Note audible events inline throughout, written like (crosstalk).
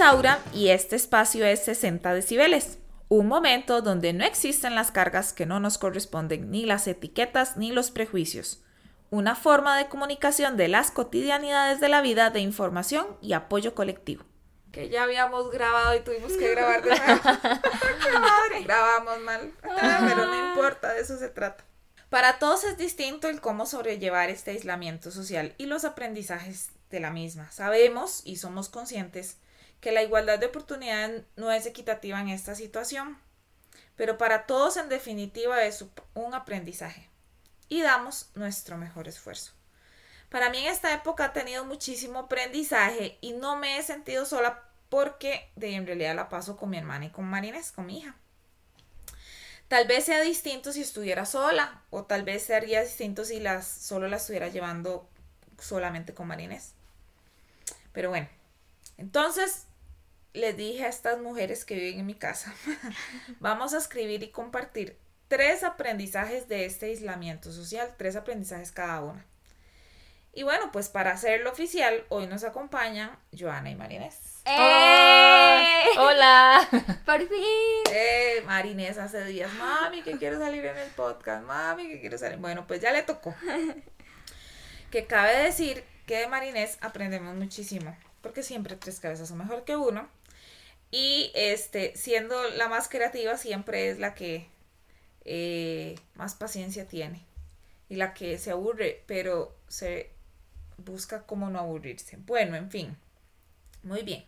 Isaura y este espacio es 60 decibeles, un momento donde no existen las cargas que no nos corresponden, ni las etiquetas ni los prejuicios. Una forma de comunicación de las cotidianidades de la vida de información y apoyo colectivo. Que ya habíamos grabado y tuvimos que grabar de nuevo. (laughs) Grabamos mal, pero no importa, de eso se trata. Para todos es distinto el cómo sobrellevar este aislamiento social y los aprendizajes de la misma. Sabemos y somos conscientes que la igualdad de oportunidades no es equitativa en esta situación, pero para todos en definitiva es un aprendizaje y damos nuestro mejor esfuerzo. Para mí en esta época ha tenido muchísimo aprendizaje y no me he sentido sola porque de en realidad la paso con mi hermana y con Marines, con mi hija. Tal vez sea distinto si estuviera sola o tal vez sería distinto si las, solo la estuviera llevando solamente con Marines. Pero bueno, entonces les dije a estas mujeres que viven en mi casa, (laughs) vamos a escribir y compartir tres aprendizajes de este aislamiento social, tres aprendizajes cada una. Y bueno, pues para hacerlo oficial, hoy nos acompañan Joana y Marinés. ¡Eh! ¡Hola! (laughs) ¡Por fin! Eh, Marinés hace días, mami, que quiero salir en el podcast, mami, que quiero salir. Bueno, pues ya le tocó. (laughs) Que cabe decir que de Marinés aprendemos muchísimo, porque siempre tres cabezas son mejor que uno. Y este, siendo la más creativa, siempre es la que eh, más paciencia tiene y la que se aburre, pero se busca cómo no aburrirse. Bueno, en fin, muy bien.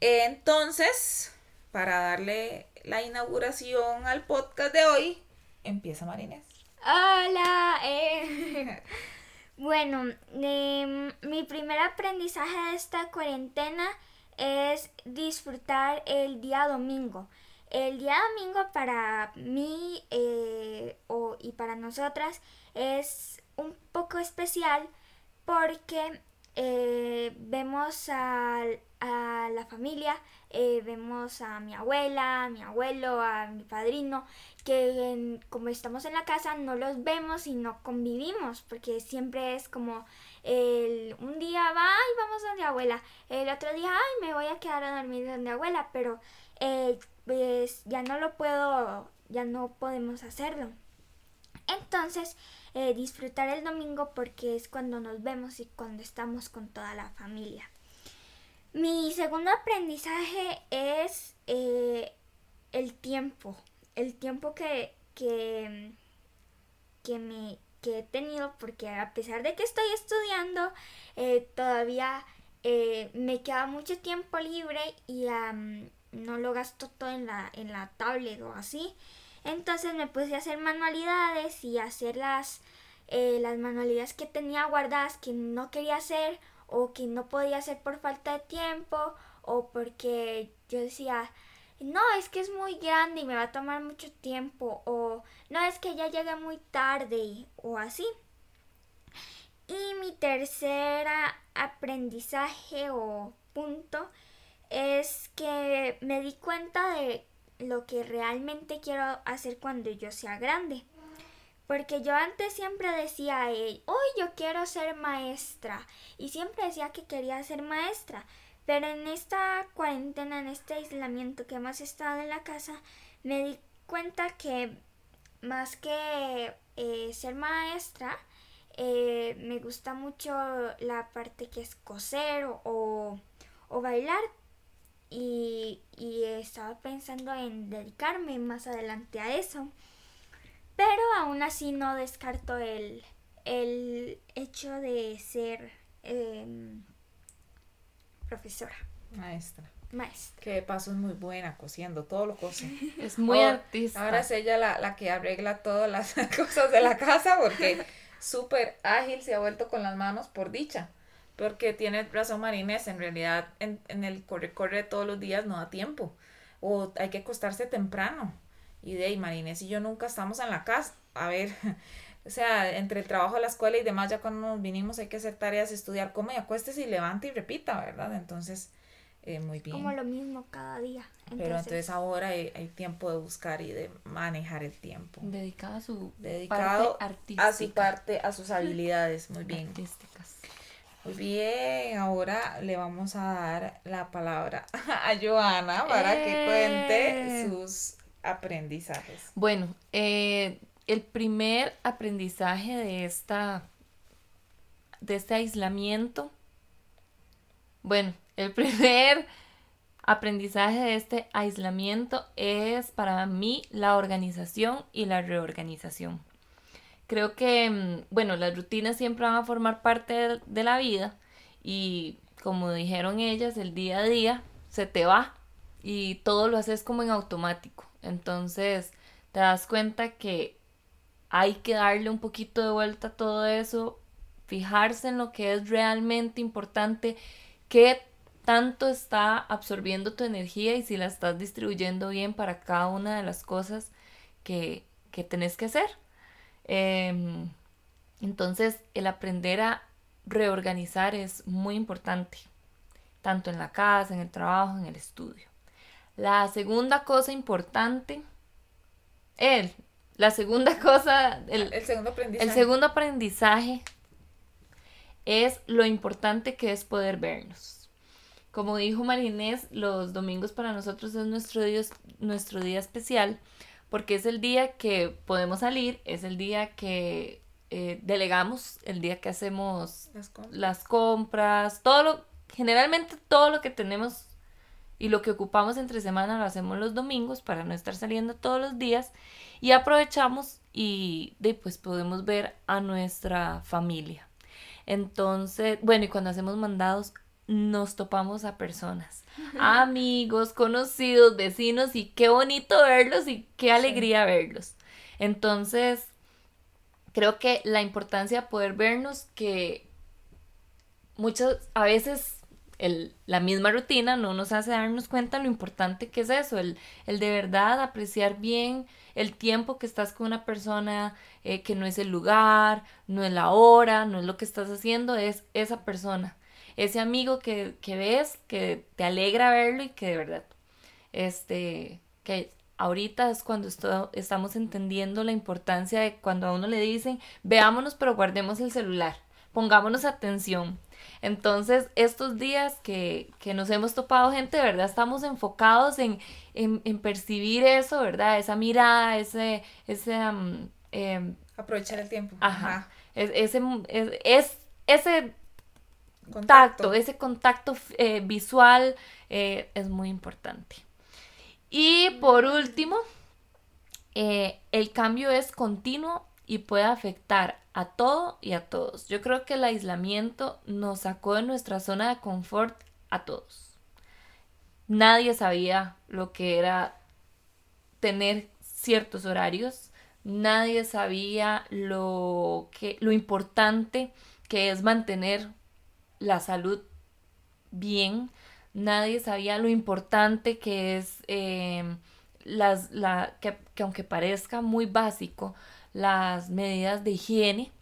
Entonces, para darle la inauguración al podcast de hoy, empieza Marinés. Hola. Eh. (laughs) bueno, em, mi primer aprendizaje de esta cuarentena es disfrutar el día domingo. El día domingo para mí eh, y para nosotras es un poco especial porque eh, vemos a, la familia, eh, vemos a mi abuela, a mi abuelo, a mi padrino, que como estamos en la casa no los vemos y no convivimos, porque siempre es como el, un día va y vamos donde abuela, el otro día ay me voy a quedar a dormir donde abuela, pero eh, pues ya no lo puedo, ya no podemos hacerlo. Entonces, eh, disfrutar el domingo porque es cuando nos vemos y cuando estamos con toda la familia. Mi segundo aprendizaje es eh, el tiempo, el tiempo que, que, que, me, que he tenido porque a pesar de que estoy estudiando, eh, todavía me queda mucho tiempo libre y no lo gasto todo en la, en la tablet o así. Entonces me puse a hacer manualidades y hacer las, eh, las manualidades que tenía guardadas que no quería hacer o que no podía hacer por falta de tiempo o porque yo decía, no, es que es muy grande y me va a tomar mucho tiempo o no, es que ya llegué muy tarde o así. Y mi tercera aprendizaje o punto es que me di cuenta de lo que realmente quiero hacer cuando yo sea grande. Porque yo antes siempre decía, hoy yo quiero ser maestra. Y siempre decía que quería ser maestra. Pero en esta cuarentena, en este aislamiento que hemos estado en la casa, me di cuenta que más que eh, ser maestra, eh, me gusta mucho la parte que es coser o, o bailar y, estaba pensando en dedicarme más adelante a eso. Pero aún así no descarto el, hecho de ser em, profesora. Maestra. Maestra. Que de paso es muy buena cosiendo, todo lo cose. (laughs) Es muy artista. Ahora es ella la, la, que arregla todas las (laughs) cosas de la casa porque súper ágil se ha vuelto con las manos por dicha. Porque tiene razón Marines, en realidad en, en el corre-corre todos los días no da tiempo. O hay que acostarse temprano. Y de ahí Marines y yo nunca estamos en la casa. A ver, (laughs) o sea, entre el trabajo, la escuela y demás, ya cuando nos vinimos hay que hacer tareas, estudiar, come y acuéstese y levante y repita, ¿verdad? Entonces, eh, muy bien. Como lo mismo cada día. Pero entonces ahora hay, tiempo de buscar y de manejar el tiempo. Dedicado a su Dedicado parte artística. a su parte, a sus habilidades, muy bien. Artísticas. Muy bien, ahora le vamos a dar la palabra (laughs) a Joana para que cuente eh. sus aprendizajes. Bueno, eh, el primer aprendizaje de esta de este aislamiento. Bueno, el primer aprendizaje de este aislamiento es para mí la organización y la reorganización. Creo que, mm, bueno, las rutinas siempre van a formar parte de la vida y como dijeron ellas, el día a día se te va y todo lo haces como en automático. Entonces te das cuenta que hay que darle un poquito de vuelta a todo eso, fijarse en lo que es realmente importante, qué tanto está absorbiendo tu energía y si la estás distribuyendo bien para cada una de las cosas que, que tenés que hacer. Em, entonces, el aprender a reorganizar es muy importante, tanto en la casa, en el trabajo, en el estudio. La segunda cosa importante, él, la segunda (laughs) cosa, el, segundo aprendizaje. el segundo aprendizaje es lo importante que es poder vernos. Como dijo Marinés, los domingos para nosotros es nuestro día, nuestro día especial porque es el día que podemos salir, es el día que eh, delegamos, el día que hacemos las compras. todo lo, generalmente todo lo que tenemos y lo que ocupamos entre semana lo hacemos los domingos para no estar saliendo todos los días y aprovechamos y de, pues podemos ver a nuestra familia. Entonces, bueno, y cuando hacemos mandados nos topamos a personas, (laughs) amigos, conocidos, vecinos y qué bonito verlos y qué alegría verlos. Entonces, creo que la importancia de poder vernos que muchas a veces el, la misma rutina no nos hace darnos cuenta lo importante que es eso, el, el de verdad apreciar bien el tiempo que estás con una persona, eh, que no es el lugar, no es la hora, no es lo que estás haciendo, es esa persona ese amigo que, ves, que te alegra verlo y que de verdad, este, que ahorita es cuando estamos entendiendo la importancia de cuando a uno le dicen, veámonos pero guardemos el celular, pongámonos atención. Entonces, estos días que, nos hemos topado gente, de verdad, estamos enfocados en, percibir eso, ¿verdad? Esa mirada, ese... ese em, Aprovechar el tiempo. Ajá. ese, es, ese contacto, ese contacto eh, visual eh, es muy importante. Y por último, eh, el cambio es continuo y puede afectar a todo y a todos. Yo creo que el aislamiento nos sacó de nuestra zona de confort a todos. Nadie sabía lo que era tener ciertos horarios. Nadie sabía lo que lo importante que es mantener la salud bien, nadie sabía lo importante que es em, las, la, que, aunque parezca muy básico, las medidas de higiene,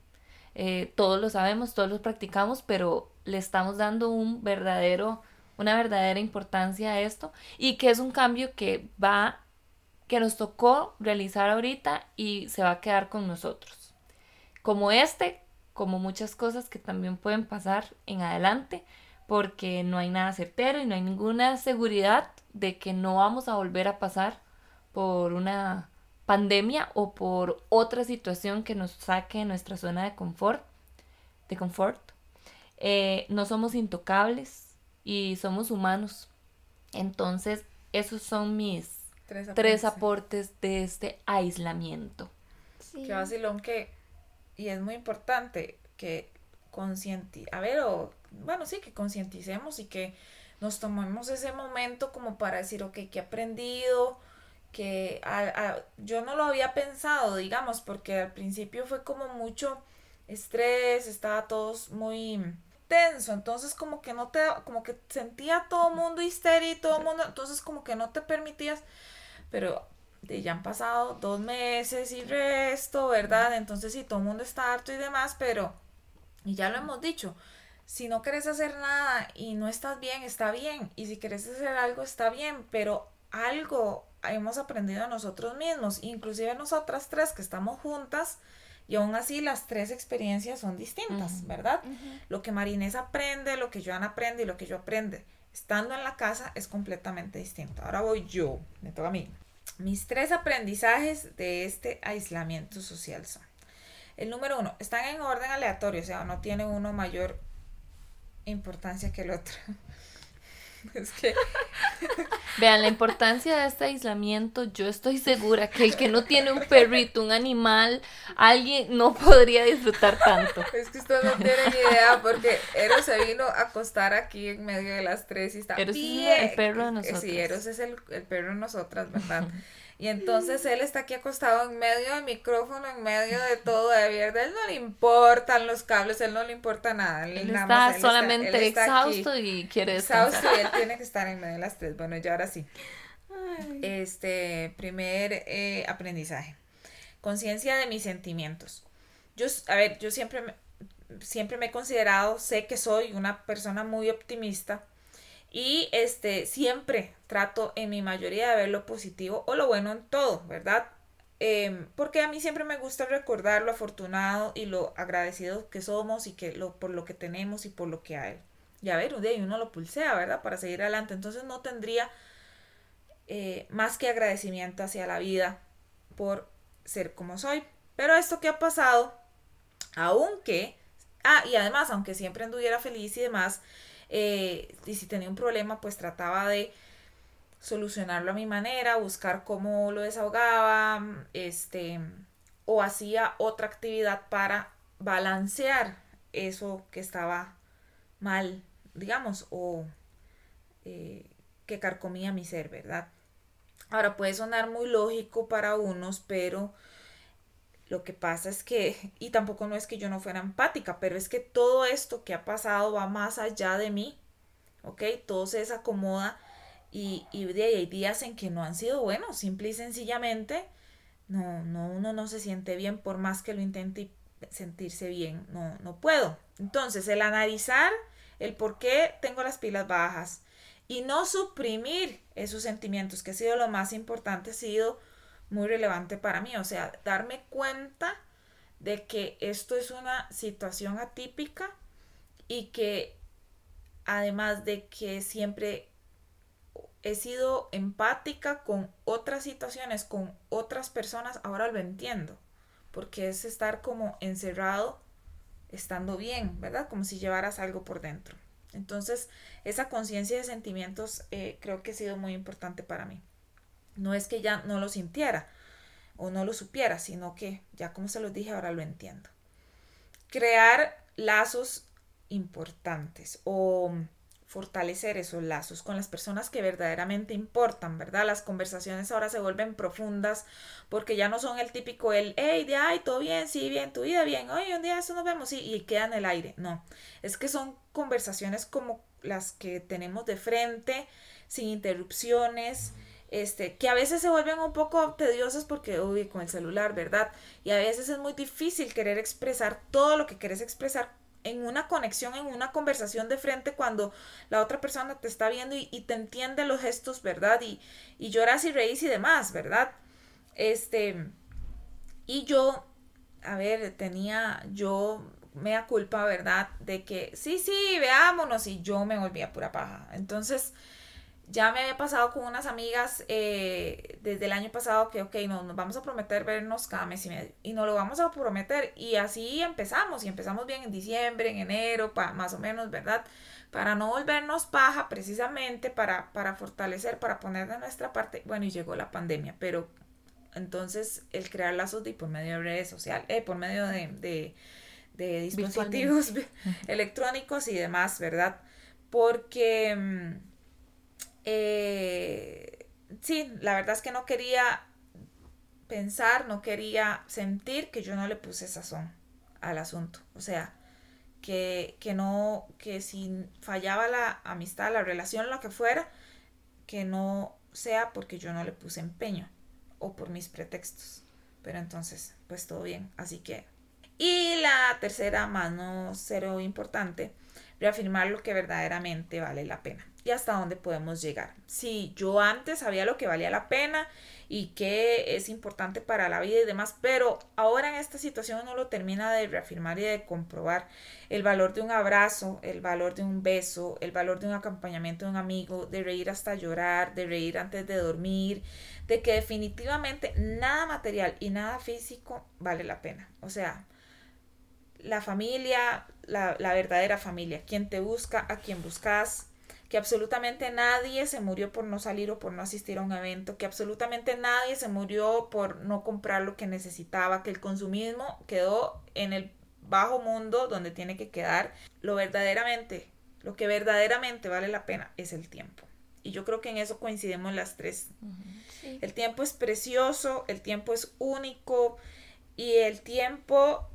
eh, todos lo sabemos, todos lo practicamos, pero le estamos dando un verdadero, una verdadera importancia a esto y que es un cambio que va, que nos tocó realizar ahorita y se va a quedar con nosotros. Como este, como muchas cosas que también pueden pasar en adelante, porque no hay nada certero y no hay ninguna seguridad de que no vamos a volver a pasar por una pandemia o por otra situación que nos saque de nuestra zona de confort. De confort. Eh, no somos intocables y somos humanos. Entonces, esos son mis tres, aportes de este aislamiento. Sí. Qué vacilón que y es muy importante que concienti a ver, o bueno, sí, que concienticemos y que nos tomemos ese momento como para decir, ok, ¿qué he aprendido? Que yo no lo había pensado, digamos, porque al principio fue como mucho estrés, estaba todos muy tenso, entonces como que no te, como que sentía todo el mundo histérico, todo el mundo, entonces como que no te permitías, pero ya han pasado dos meses y resto, ¿verdad? Entonces sí, todo el mundo está harto y demás, pero, y ya lo hemos dicho, si no quieres hacer nada y no estás bien, está bien, y si quieres hacer algo, está bien, pero algo hemos aprendido nosotros mismos, inclusive nosotras tres que estamos juntas, Y aún así las tres experiencias son distintas, ¿verdad? Lo que Marinés aprende, lo que Joana aprende y lo que yo aprende estando en la casa es completamente distinto. Ahora voy yo, me toca a mí. Mis tres aprendizajes de este aislamiento social son. El número uno, están en orden aleatorio, o sea, no tiene uno mayor importancia que el otro. (laughs) Es que... (laughs) Vean, la importancia de este aislamiento, yo estoy segura que el que no tiene un perrito, un animal, alguien no podría disfrutar tanto. Es que ustedes no tienen idea porque Eros se vino a acostar aquí en medio de las tres y está Eros es el perro de eh, nosotros. Sí, Eros es el, el perro de nosotras, ¿verdad? Y entonces él está aquí acostado en medio del micrófono, en medio de todo, de verdad, él no le importan los cables, él no le importa nada. Él, está solamente exhausto y quiere descansar. Exhausto y él tiene que estar en medio de las tres. Bueno, ya ahora sí. Este, primer eh, aprendizaje. Conciencia de mis sentimientos. Yo, a ver, yo siempre siempre me he considerado, sé que soy una persona muy optimista y este, siempre trato en mi mayoría de ver lo positivo o lo bueno en todo, ¿verdad? Em, porque a mí siempre me gusta recordar lo afortunado y lo agradecido que somos y que lo, por lo que tenemos y por lo que hay. Y a ver, un día uno lo pulsea, ¿verdad? Para seguir adelante. Entonces no tendría eh, más que agradecimiento hacia la vida por ser como soy. Pero esto que ha pasado, aunque, ah, y además, aunque siempre anduviera feliz y demás, eh, y si tenía un problema, pues trataba de solucionarlo a mi manera, buscar cómo lo desahogaba, este, o hacía otra actividad para balancear eso que estaba mal, digamos, o eh, que carcomía mi ser, ¿verdad? Ahora puede sonar muy lógico para unos, pero lo que pasa es que, (laughs) y tampoco no es que yo no fuera empática, pero es que todo esto que ha pasado va más allá de mí, ¿ok? Todo se desacomoda y, y hay días en que no han sido buenos, simple y sencillamente, no, no, uno no se siente bien por más que lo intente sentirse bien, no, no puedo. Entonces, el analizar el por qué tengo las pilas bajas y no suprimir esos sentimientos, que ha sido lo más importante, ha sido muy relevante para mí. O sea, darme cuenta de que esto es una situación atípica y que además de que siempre he sido empática con otras situaciones, con otras personas, ahora lo entiendo, porque es estar como encerrado estando bien, ¿verdad? Como si llevaras algo por dentro. Entonces, esa conciencia de sentimientos eh, creo que ha sido muy importante para mí. No es que ya no lo sintiera o no lo supiera, sino que ya como se los dije, ahora lo entiendo. Crear lazos importantes o fortalecer esos lazos con las personas que verdaderamente importan, ¿verdad? Las conversaciones ahora se vuelven profundas porque ya no son el típico el, hey, de ay, todo bien, sí, bien, tu vida bien, oye, un día eso nos vemos, sí, y queda en el aire. No, es que son conversaciones como las que tenemos de frente, sin interrupciones, este, que a veces se vuelven un poco tediosas porque, uy, con el celular, ¿verdad? Y a veces es muy difícil querer expresar todo lo que quieres expresar en una conexión, en una conversación de frente cuando la otra persona te está viendo y, te entiende los gestos, ¿verdad? Y, y lloras y reís y demás, ¿verdad? Este, y yo, a ver, tenía yo mea culpa, ¿verdad? De que sí, sí, veámonos y yo me volvía pura paja. Entonces, ya me había pasado con unas amigas eh, desde el año pasado que, ok, no, nos vamos a prometer vernos cada mes y medio. Y nos lo vamos a prometer. Y así empezamos. Y empezamos bien en diciembre, en enero, pa, más o menos, ¿verdad? Para no volvernos paja, precisamente, para, para fortalecer, para poner de nuestra parte. Bueno, y llegó la pandemia, pero entonces el crear lazos de, por medio de redes sociales, eh, por medio de, de, de dispositivos (laughs) electrónicos y demás, ¿verdad? Porque mm, eh, sí, la verdad es que no quería pensar, no quería sentir que yo no le puse sazón al asunto. O sea, que, que no, que si fallaba la amistad, la relación, lo que fuera, que no sea porque yo no le puse empeño o por mis pretextos. Pero entonces, pues todo bien. Así que... Y la tercera, más no cero importante, reafirmar lo que verdaderamente vale la pena y hasta dónde podemos llegar. Si yo antes sabía lo que valía la pena y que es importante para la vida y demás, pero ahora en esta situación uno lo termina de reafirmar y de comprobar el valor de un abrazo, el valor de un beso, el valor de un acompañamiento de un amigo, de reír hasta llorar, de reír antes de dormir, de que definitivamente nada material y nada físico vale la pena. O sea, la familia, la, la verdadera familia, quien te busca, a quien buscas, que absolutamente nadie se murió por no salir o por no asistir a un evento, que absolutamente nadie se murió por no comprar lo que necesitaba, que el consumismo quedó en el bajo mundo donde tiene que quedar. Lo verdaderamente, lo que verdaderamente vale la pena es el tiempo. Y yo creo que en eso coincidimos las tres. El tiempo es precioso, el tiempo es único y el tiempo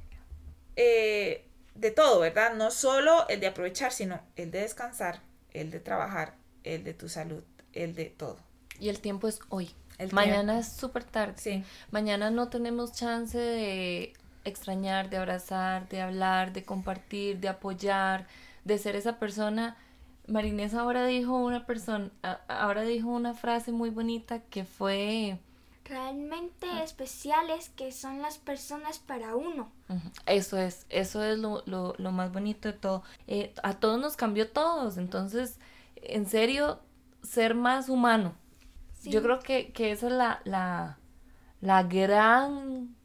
eh, de todo, ¿verdad? No solo el de aprovechar, sino el de descansar, el de trabajar, el de tu salud, el de todo. Y el tiempo es hoy. Mañana es súper tarde. Sí. Mañana no tenemos chance de extrañar, de abrazar, de hablar, de compartir, de apoyar, de ser esa persona. Marinés ahora dijo una persona, ahora dijo una frase muy bonita que fue realmente especiales que son las personas para uno. Eso es, eso es lo, lo, lo más bonito de todo. Eh, a todos nos cambió todos, entonces, en serio, ser más humano. Yo creo que, que esa es la, la, la gran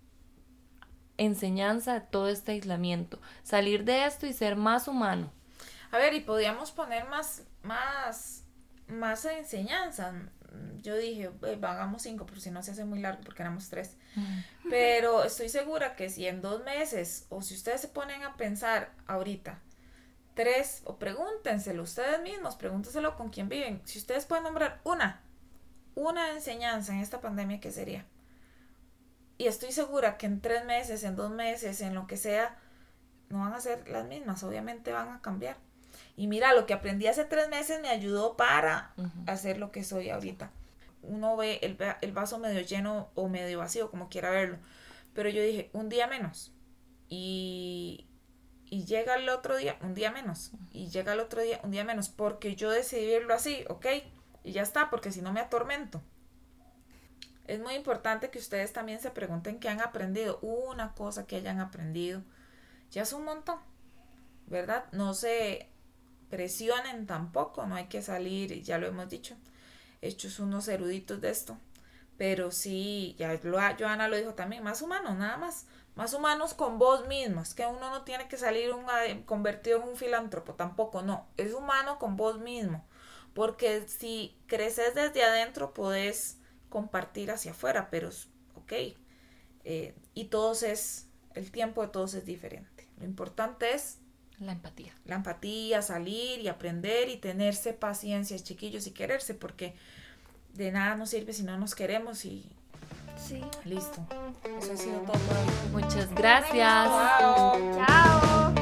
enseñanza de todo este aislamiento. Salir de esto y ser más humano. A ver, y podíamos poner más, más, más enseñanza yo dije, hagamos cinco, por si no se hace muy largo, porque éramos tres. Pero estoy segura que si en dos meses, o si ustedes se ponen a pensar ahorita, tres, o pregúntenselo ustedes mismos, pregúntenselo con quién viven. Si ustedes pueden nombrar una, una enseñanza en esta pandemia, ¿qué sería? Y estoy segura que en tres meses, en dos meses, en lo que sea, no van a ser las mismas, obviamente van a cambiar. Y mira, lo que aprendí hace tres meses me ayudó para hacer lo que soy ahorita. Uno ve el, vaso medio lleno o medio vacío, como quiera verlo. Pero yo dije, un día menos. Y, y llega el otro día, un día menos. Y llega el otro día, un día menos. Porque yo decidí verlo así, ¿ok? Y ya está, porque si no me atormento. Es muy importante que ustedes también se pregunten qué han aprendido. Una cosa que hayan aprendido. Ya es un montón, ¿verdad? No sé, presionen tampoco, no hay que salir, ya lo hemos dicho, hechos unos eruditos de esto, pero sí, ya lo, Joana lo dijo también, más humanos, nada más, más humanos con vos mismos, que uno no tiene que salir un, convertido en un filántropo, tampoco, no, es humano con vos mismo, porque si creces desde adentro podés compartir hacia afuera, pero, ok, eh, y todos es, el tiempo de todos es diferente, lo importante es la empatía. La empatía, salir y aprender y tenerse paciencia, chiquillos, y quererse, porque de nada nos sirve si no nos queremos y sí. listo. Eso ha sido todo Muchas gracias. Chao. Chao.